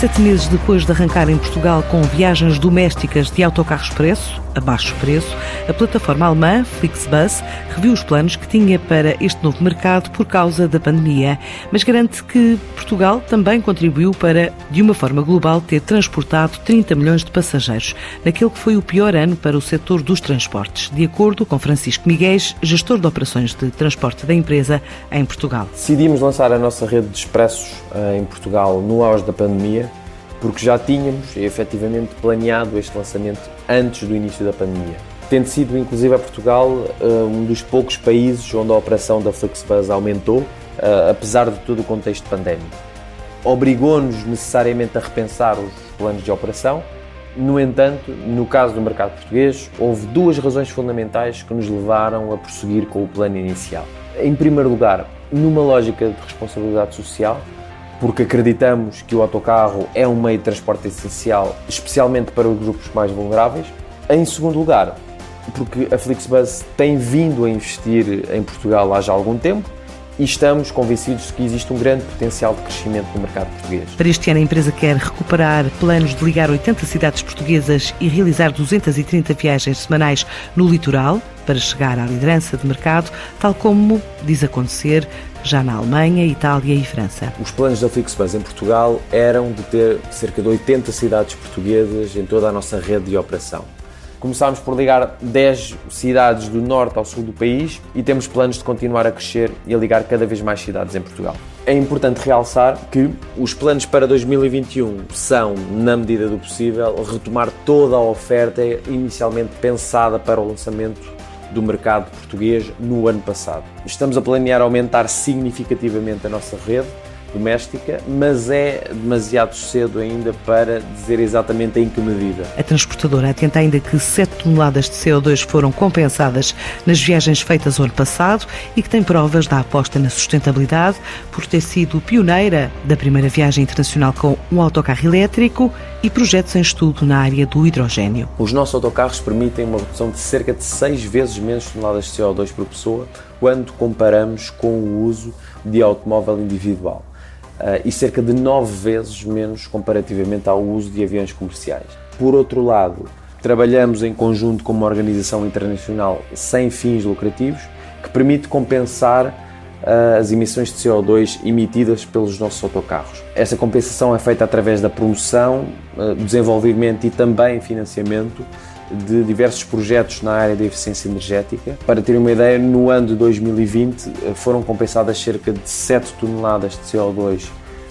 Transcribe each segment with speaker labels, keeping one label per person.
Speaker 1: Sete meses depois de arrancar em Portugal com viagens domésticas de autocarro expresso, a baixo preço, a plataforma alemã Flixbus reviu os planos que tinha para este novo mercado por causa da pandemia, mas garante que Portugal também contribuiu para, de uma forma global, ter transportado 30 milhões de passageiros, naquele que foi o pior ano para o setor dos transportes, de acordo com Francisco Miguel, gestor de operações de transporte da empresa em Portugal.
Speaker 2: Decidimos lançar a nossa rede de expressos eh, em Portugal no auge da pandemia porque já tínhamos efetivamente planeado este lançamento antes do início da pandemia. Tendo sido, inclusive, a Portugal eh, um dos poucos países onde a operação da Flixbus aumentou, eh, apesar de todo o contexto pandémico. Obrigou-nos necessariamente a repensar os planos de operação. No entanto, no caso do mercado português, houve duas razões fundamentais que nos levaram a prosseguir com o plano inicial. Em primeiro lugar, numa lógica de responsabilidade social, porque acreditamos que o autocarro é um meio de transporte essencial, especialmente para os grupos mais vulneráveis. Em segundo lugar, porque a Flixbus tem vindo a investir em Portugal há já algum tempo e estamos convencidos de que existe um grande potencial de crescimento no mercado português.
Speaker 1: Para este ano, a empresa quer recuperar planos de ligar 80 cidades portuguesas e realizar 230 viagens semanais no litoral para chegar à liderança de mercado, tal como diz acontecer já na Alemanha, Itália e França.
Speaker 2: Os planos da Flixbus em Portugal eram de ter cerca de 80 cidades portuguesas em toda a nossa rede de operação. Começámos por ligar 10 cidades do norte ao sul do país e temos planos de continuar a crescer e a ligar cada vez mais cidades em Portugal. É importante realçar que os planos para 2021 são, na medida do possível, retomar toda a oferta inicialmente pensada para o lançamento do mercado português no ano passado. Estamos a planear aumentar significativamente a nossa rede doméstica, mas é demasiado cedo ainda para dizer exatamente em que medida.
Speaker 1: A transportadora atenta ainda que 7 toneladas de CO2 foram compensadas nas viagens feitas o ano passado e que tem provas da aposta na sustentabilidade por ter sido pioneira da primeira viagem internacional com um autocarro elétrico e projetos em estudo na área do hidrogênio.
Speaker 2: Os nossos autocarros permitem uma redução de cerca de 6 vezes menos toneladas de CO2 por pessoa quando comparamos com o uso de automóvel individual. Uh, e cerca de nove vezes menos comparativamente ao uso de aviões comerciais. Por outro lado, trabalhamos em conjunto com uma organização internacional sem fins lucrativos que permite compensar as emissões de CO2 emitidas pelos nossos autocarros. Esta compensação é feita através da promoção, uh, desenvolvimento e também financiamento de diversos projetos na área da eficiência energética. Para ter uma ideia, no ano de 2020 eh, foram compensadas cerca de 7 toneladas de CO2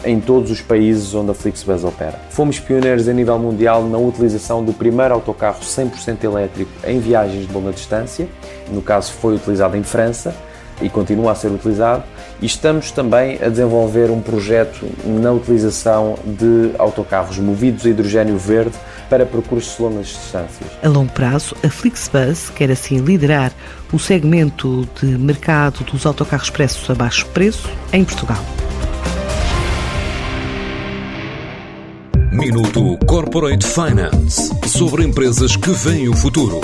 Speaker 2: em todos os países onde a Flixbus opera. Fomos pioneiros a nível mundial na utilização do primeiro autocarro 100% elétrico em viagens de longa distância, no caso foi utilizado em França e continua a ser utilizado, e estamos também a desenvolver um projeto na utilização de autocarros movidos a hidrogênio verde para percursos de longas distâncias.
Speaker 1: A longo prazo, a Flixbus quer assim liderar o segmento de mercado dos autocarros expressos a baixo preço em Portugal.
Speaker 3: Minuto Corporate Finance sobre empresas que veem o futuro.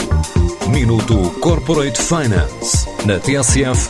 Speaker 3: Minuto Corporate Finance na TSF,